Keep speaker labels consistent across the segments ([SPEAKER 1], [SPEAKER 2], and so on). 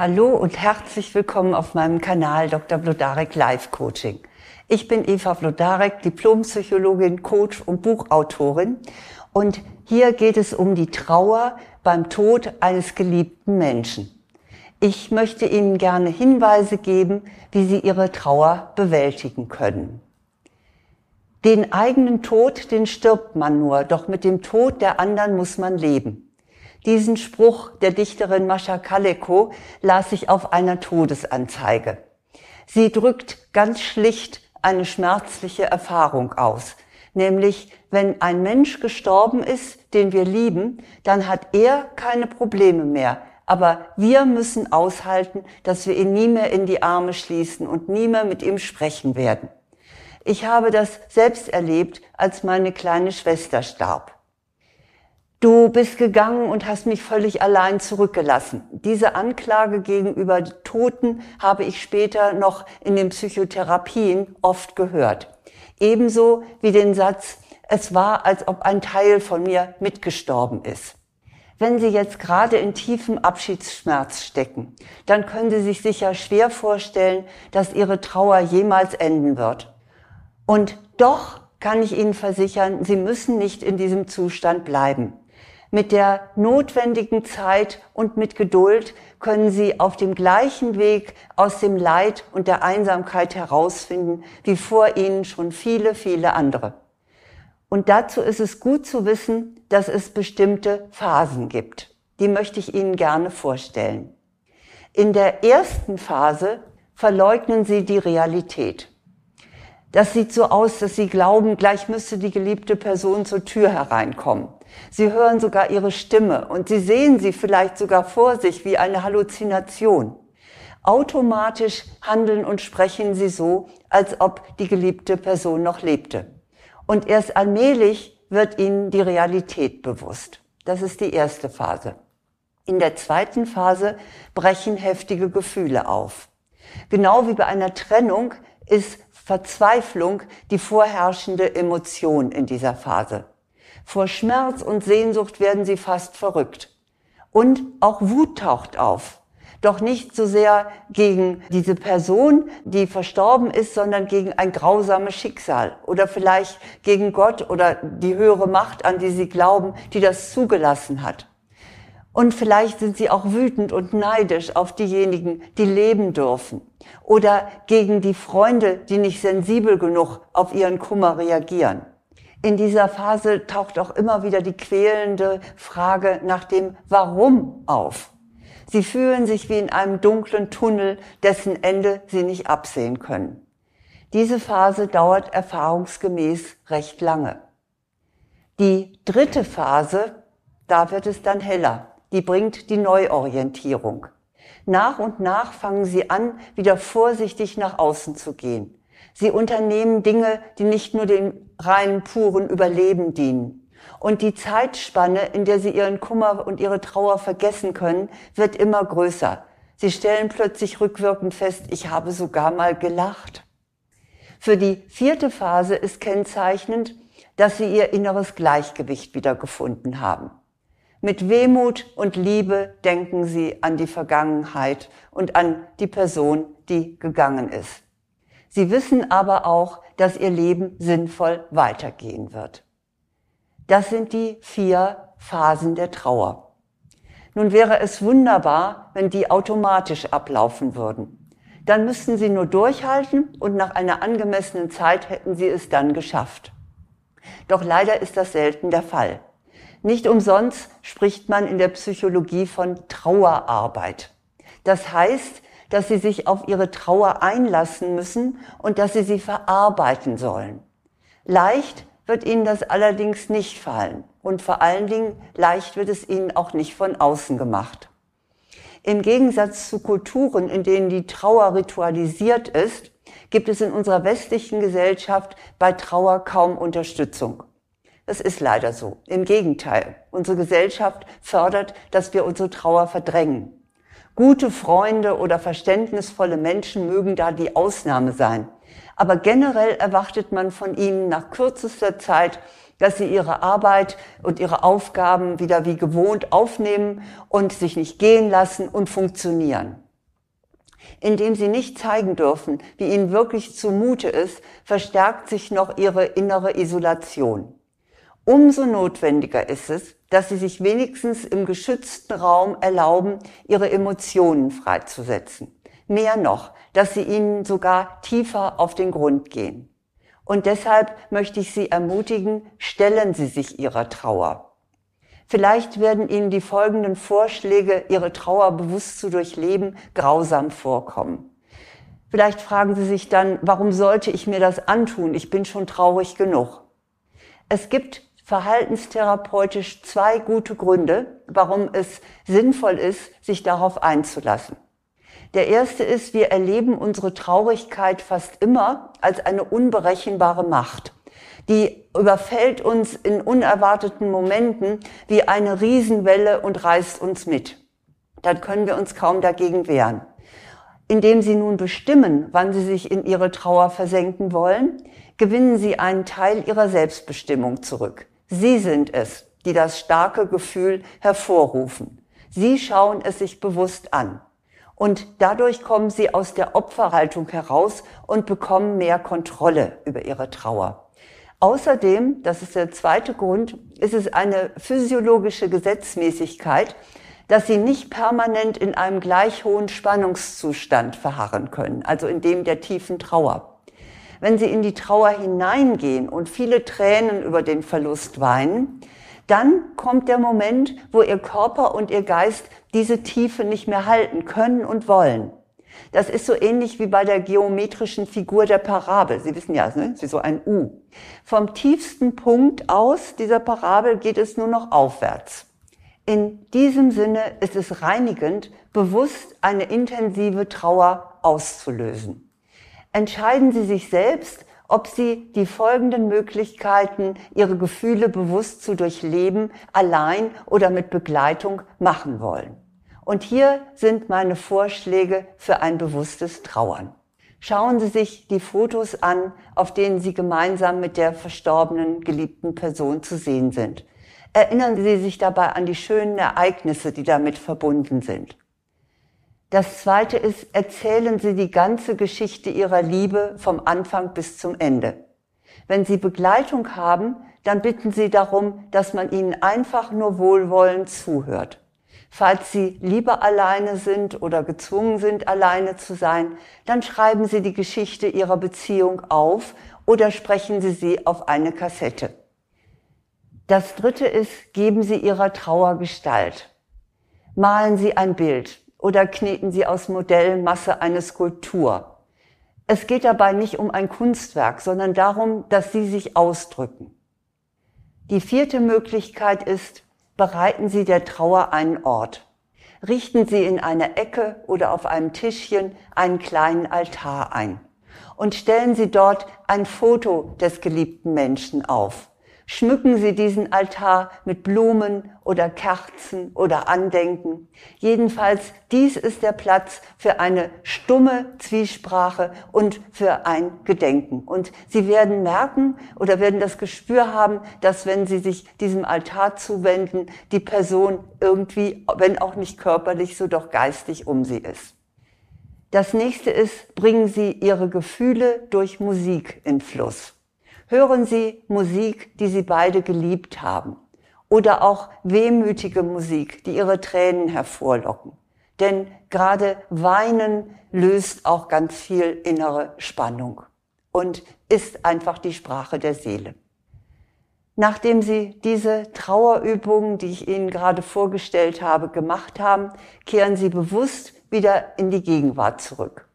[SPEAKER 1] Hallo und herzlich willkommen auf meinem Kanal Dr. Blodarek Live Coaching. Ich bin Eva Blodarek, Diplompsychologin, Coach und Buchautorin. Und hier geht es um die Trauer beim Tod eines geliebten Menschen. Ich möchte Ihnen gerne Hinweise geben, wie Sie Ihre Trauer bewältigen können. Den eigenen Tod, den stirbt man nur, doch mit dem Tod der anderen muss man leben. Diesen Spruch der Dichterin Mascha Kaleko las ich auf einer Todesanzeige. Sie drückt ganz schlicht eine schmerzliche Erfahrung aus, nämlich wenn ein Mensch gestorben ist, den wir lieben, dann hat er keine Probleme mehr, aber wir müssen aushalten, dass wir ihn nie mehr in die Arme schließen und nie mehr mit ihm sprechen werden. Ich habe das selbst erlebt, als meine kleine Schwester starb. Du bist gegangen und hast mich völlig allein zurückgelassen. Diese Anklage gegenüber Toten habe ich später noch in den Psychotherapien oft gehört. Ebenso wie den Satz, es war, als ob ein Teil von mir mitgestorben ist. Wenn Sie jetzt gerade in tiefem Abschiedsschmerz stecken, dann können Sie sich sicher schwer vorstellen, dass Ihre Trauer jemals enden wird. Und doch kann ich Ihnen versichern, Sie müssen nicht in diesem Zustand bleiben. Mit der notwendigen Zeit und mit Geduld können Sie auf dem gleichen Weg aus dem Leid und der Einsamkeit herausfinden, wie vor Ihnen schon viele, viele andere. Und dazu ist es gut zu wissen, dass es bestimmte Phasen gibt. Die möchte ich Ihnen gerne vorstellen. In der ersten Phase verleugnen Sie die Realität. Das sieht so aus, dass Sie glauben, gleich müsste die geliebte Person zur Tür hereinkommen. Sie hören sogar ihre Stimme und sie sehen sie vielleicht sogar vor sich wie eine Halluzination. Automatisch handeln und sprechen sie so, als ob die geliebte Person noch lebte. Und erst allmählich wird ihnen die Realität bewusst. Das ist die erste Phase. In der zweiten Phase brechen heftige Gefühle auf. Genau wie bei einer Trennung ist Verzweiflung die vorherrschende Emotion in dieser Phase. Vor Schmerz und Sehnsucht werden sie fast verrückt. Und auch Wut taucht auf. Doch nicht so sehr gegen diese Person, die verstorben ist, sondern gegen ein grausames Schicksal oder vielleicht gegen Gott oder die höhere Macht, an die sie glauben, die das zugelassen hat. Und vielleicht sind sie auch wütend und neidisch auf diejenigen, die leben dürfen. Oder gegen die Freunde, die nicht sensibel genug auf ihren Kummer reagieren. In dieser Phase taucht auch immer wieder die quälende Frage nach dem Warum auf. Sie fühlen sich wie in einem dunklen Tunnel, dessen Ende sie nicht absehen können. Diese Phase dauert erfahrungsgemäß recht lange. Die dritte Phase, da wird es dann heller. Die bringt die Neuorientierung. Nach und nach fangen sie an, wieder vorsichtig nach außen zu gehen. Sie unternehmen Dinge, die nicht nur dem reinen, puren Überleben dienen. Und die Zeitspanne, in der sie ihren Kummer und ihre Trauer vergessen können, wird immer größer. Sie stellen plötzlich rückwirkend fest, ich habe sogar mal gelacht. Für die vierte Phase ist kennzeichnend, dass sie ihr inneres Gleichgewicht wiedergefunden haben. Mit Wehmut und Liebe denken sie an die Vergangenheit und an die Person, die gegangen ist. Sie wissen aber auch, dass ihr Leben sinnvoll weitergehen wird. Das sind die vier Phasen der Trauer. Nun wäre es wunderbar, wenn die automatisch ablaufen würden. Dann müssten sie nur durchhalten und nach einer angemessenen Zeit hätten sie es dann geschafft. Doch leider ist das selten der Fall. Nicht umsonst spricht man in der Psychologie von Trauerarbeit. Das heißt, dass sie sich auf ihre Trauer einlassen müssen und dass sie sie verarbeiten sollen. Leicht wird ihnen das allerdings nicht fallen und vor allen Dingen leicht wird es ihnen auch nicht von außen gemacht. Im Gegensatz zu Kulturen, in denen die Trauer ritualisiert ist, gibt es in unserer westlichen Gesellschaft bei Trauer kaum Unterstützung. Das ist leider so. Im Gegenteil. Unsere Gesellschaft fördert, dass wir unsere Trauer verdrängen. Gute Freunde oder verständnisvolle Menschen mögen da die Ausnahme sein. Aber generell erwartet man von ihnen nach kürzester Zeit, dass sie ihre Arbeit und ihre Aufgaben wieder wie gewohnt aufnehmen und sich nicht gehen lassen und funktionieren. Indem sie nicht zeigen dürfen, wie ihnen wirklich zumute ist, verstärkt sich noch ihre innere Isolation. Umso notwendiger ist es, dass sie sich wenigstens im geschützten Raum erlauben, ihre Emotionen freizusetzen. Mehr noch, dass sie ihnen sogar tiefer auf den Grund gehen. Und deshalb möchte ich Sie ermutigen, stellen Sie sich Ihrer Trauer. Vielleicht werden Ihnen die folgenden Vorschläge, Ihre Trauer bewusst zu durchleben, grausam vorkommen. Vielleicht fragen Sie sich dann, warum sollte ich mir das antun? Ich bin schon traurig genug. Es gibt verhaltenstherapeutisch zwei gute Gründe, warum es sinnvoll ist, sich darauf einzulassen. Der erste ist, wir erleben unsere Traurigkeit fast immer als eine unberechenbare Macht. Die überfällt uns in unerwarteten Momenten wie eine Riesenwelle und reißt uns mit. Dann können wir uns kaum dagegen wehren. Indem Sie nun bestimmen, wann Sie sich in Ihre Trauer versenken wollen, gewinnen Sie einen Teil Ihrer Selbstbestimmung zurück. Sie sind es, die das starke Gefühl hervorrufen. Sie schauen es sich bewusst an. Und dadurch kommen sie aus der Opferhaltung heraus und bekommen mehr Kontrolle über ihre Trauer. Außerdem, das ist der zweite Grund, ist es eine physiologische Gesetzmäßigkeit, dass sie nicht permanent in einem gleich hohen Spannungszustand verharren können, also in dem der tiefen Trauer wenn sie in die Trauer hineingehen und viele Tränen über den Verlust weinen, dann kommt der Moment, wo ihr Körper und ihr Geist diese Tiefe nicht mehr halten können und wollen. Das ist so ähnlich wie bei der geometrischen Figur der Parabel. Sie wissen ja, ne? wie so ein U. Vom tiefsten Punkt aus dieser Parabel geht es nur noch aufwärts. In diesem Sinne ist es reinigend, bewusst eine intensive Trauer auszulösen entscheiden Sie sich selbst, ob Sie die folgenden Möglichkeiten, Ihre Gefühle bewusst zu durchleben, allein oder mit Begleitung machen wollen. Und hier sind meine Vorschläge für ein bewusstes Trauern. Schauen Sie sich die Fotos an, auf denen Sie gemeinsam mit der verstorbenen geliebten Person zu sehen sind. Erinnern Sie sich dabei an die schönen Ereignisse, die damit verbunden sind. Das zweite ist, erzählen Sie die ganze Geschichte Ihrer Liebe vom Anfang bis zum Ende. Wenn Sie Begleitung haben, dann bitten Sie darum, dass man Ihnen einfach nur wohlwollend zuhört. Falls Sie lieber alleine sind oder gezwungen sind, alleine zu sein, dann schreiben Sie die Geschichte Ihrer Beziehung auf oder sprechen Sie sie auf eine Kassette. Das dritte ist, geben Sie Ihrer Trauer Gestalt. Malen Sie ein Bild oder kneten Sie aus Modellmasse eine Skulptur. Es geht dabei nicht um ein Kunstwerk, sondern darum, dass Sie sich ausdrücken. Die vierte Möglichkeit ist, bereiten Sie der Trauer einen Ort. Richten Sie in einer Ecke oder auf einem Tischchen einen kleinen Altar ein und stellen Sie dort ein Foto des geliebten Menschen auf. Schmücken Sie diesen Altar mit Blumen oder Kerzen oder Andenken. Jedenfalls, dies ist der Platz für eine stumme Zwiesprache und für ein Gedenken. Und Sie werden merken oder werden das Gespür haben, dass wenn Sie sich diesem Altar zuwenden, die Person irgendwie, wenn auch nicht körperlich, so doch geistig um sie ist. Das nächste ist, bringen Sie Ihre Gefühle durch Musik in Fluss. Hören Sie Musik, die Sie beide geliebt haben. Oder auch wehmütige Musik, die Ihre Tränen hervorlocken. Denn gerade Weinen löst auch ganz viel innere Spannung und ist einfach die Sprache der Seele. Nachdem Sie diese Trauerübungen, die ich Ihnen gerade vorgestellt habe, gemacht haben, kehren Sie bewusst wieder in die Gegenwart zurück.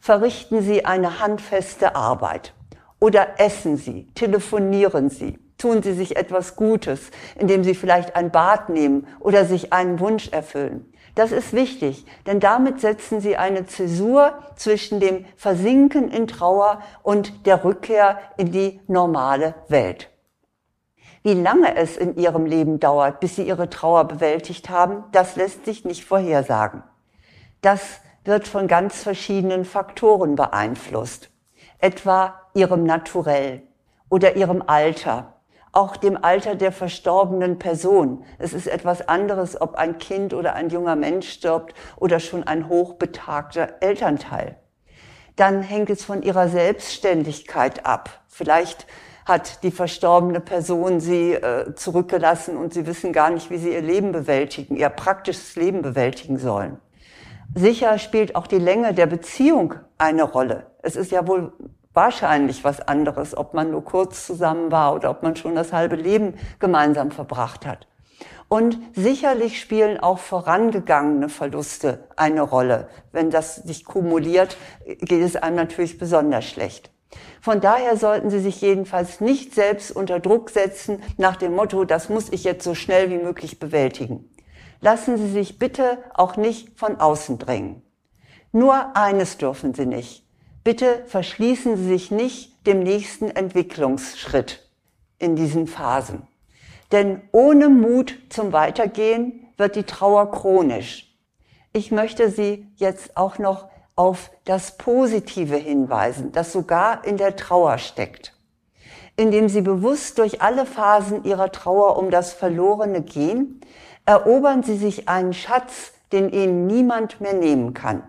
[SPEAKER 1] Verrichten Sie eine handfeste Arbeit. Oder essen Sie, telefonieren Sie, tun Sie sich etwas Gutes, indem Sie vielleicht ein Bad nehmen oder sich einen Wunsch erfüllen. Das ist wichtig, denn damit setzen Sie eine Zäsur zwischen dem Versinken in Trauer und der Rückkehr in die normale Welt. Wie lange es in Ihrem Leben dauert, bis Sie Ihre Trauer bewältigt haben, das lässt sich nicht vorhersagen. Das wird von ganz verschiedenen Faktoren beeinflusst etwa ihrem Naturell oder ihrem Alter, auch dem Alter der verstorbenen Person. Es ist etwas anderes, ob ein Kind oder ein junger Mensch stirbt oder schon ein hochbetagter Elternteil. Dann hängt es von ihrer Selbstständigkeit ab. Vielleicht hat die verstorbene Person sie äh, zurückgelassen und sie wissen gar nicht, wie sie ihr Leben bewältigen, ihr praktisches Leben bewältigen sollen. Sicher spielt auch die Länge der Beziehung eine Rolle. Es ist ja wohl wahrscheinlich was anderes, ob man nur kurz zusammen war oder ob man schon das halbe Leben gemeinsam verbracht hat. Und sicherlich spielen auch vorangegangene Verluste eine Rolle. Wenn das sich kumuliert, geht es einem natürlich besonders schlecht. Von daher sollten Sie sich jedenfalls nicht selbst unter Druck setzen nach dem Motto, das muss ich jetzt so schnell wie möglich bewältigen. Lassen Sie sich bitte auch nicht von außen drängen. Nur eines dürfen Sie nicht. Bitte verschließen Sie sich nicht dem nächsten Entwicklungsschritt in diesen Phasen. Denn ohne Mut zum Weitergehen wird die Trauer chronisch. Ich möchte Sie jetzt auch noch auf das Positive hinweisen, das sogar in der Trauer steckt. Indem Sie bewusst durch alle Phasen Ihrer Trauer um das Verlorene gehen, erobern Sie sich einen Schatz, den Ihnen niemand mehr nehmen kann.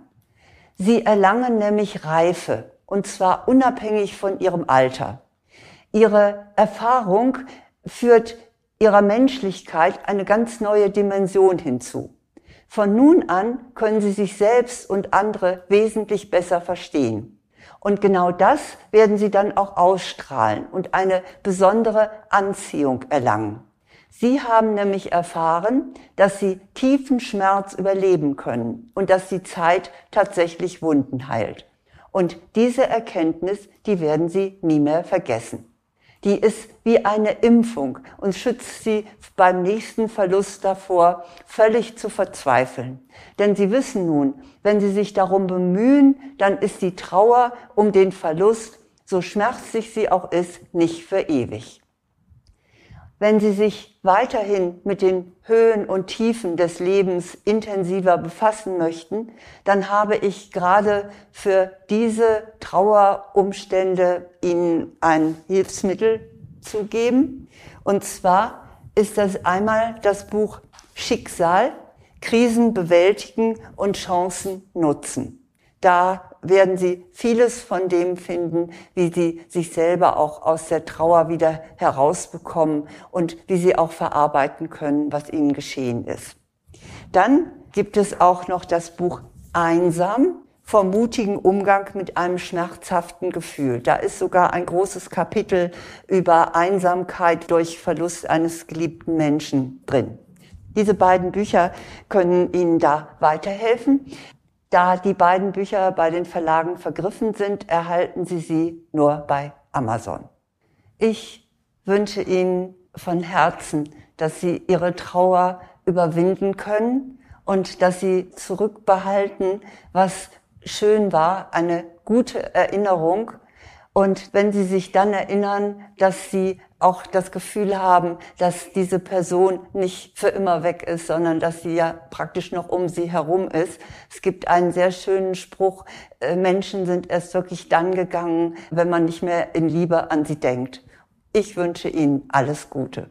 [SPEAKER 1] Sie erlangen nämlich Reife, und zwar unabhängig von ihrem Alter. Ihre Erfahrung führt ihrer Menschlichkeit eine ganz neue Dimension hinzu. Von nun an können sie sich selbst und andere wesentlich besser verstehen. Und genau das werden sie dann auch ausstrahlen und eine besondere Anziehung erlangen. Sie haben nämlich erfahren, dass sie tiefen Schmerz überleben können und dass die Zeit tatsächlich Wunden heilt. Und diese Erkenntnis, die werden Sie nie mehr vergessen. Die ist wie eine Impfung und schützt Sie beim nächsten Verlust davor, völlig zu verzweifeln. Denn Sie wissen nun, wenn Sie sich darum bemühen, dann ist die Trauer um den Verlust, so schmerzlich sie auch ist, nicht für ewig. Wenn Sie sich weiterhin mit den Höhen und Tiefen des Lebens intensiver befassen möchten, dann habe ich gerade für diese Trauerumstände Ihnen ein Hilfsmittel zu geben. Und zwar ist das einmal das Buch Schicksal, Krisen bewältigen und Chancen nutzen. Da werden Sie vieles von dem finden, wie Sie sich selber auch aus der Trauer wieder herausbekommen und wie Sie auch verarbeiten können, was Ihnen geschehen ist. Dann gibt es auch noch das Buch Einsam vom mutigen Umgang mit einem schmerzhaften Gefühl. Da ist sogar ein großes Kapitel über Einsamkeit durch Verlust eines geliebten Menschen drin. Diese beiden Bücher können Ihnen da weiterhelfen. Da die beiden Bücher bei den Verlagen vergriffen sind, erhalten Sie sie nur bei Amazon. Ich wünsche Ihnen von Herzen, dass Sie Ihre Trauer überwinden können und dass Sie zurückbehalten, was schön war, eine gute Erinnerung. Und wenn Sie sich dann erinnern, dass Sie auch das Gefühl haben, dass diese Person nicht für immer weg ist, sondern dass sie ja praktisch noch um sie herum ist. Es gibt einen sehr schönen Spruch, äh, Menschen sind erst wirklich dann gegangen, wenn man nicht mehr in Liebe an sie denkt. Ich wünsche Ihnen alles Gute.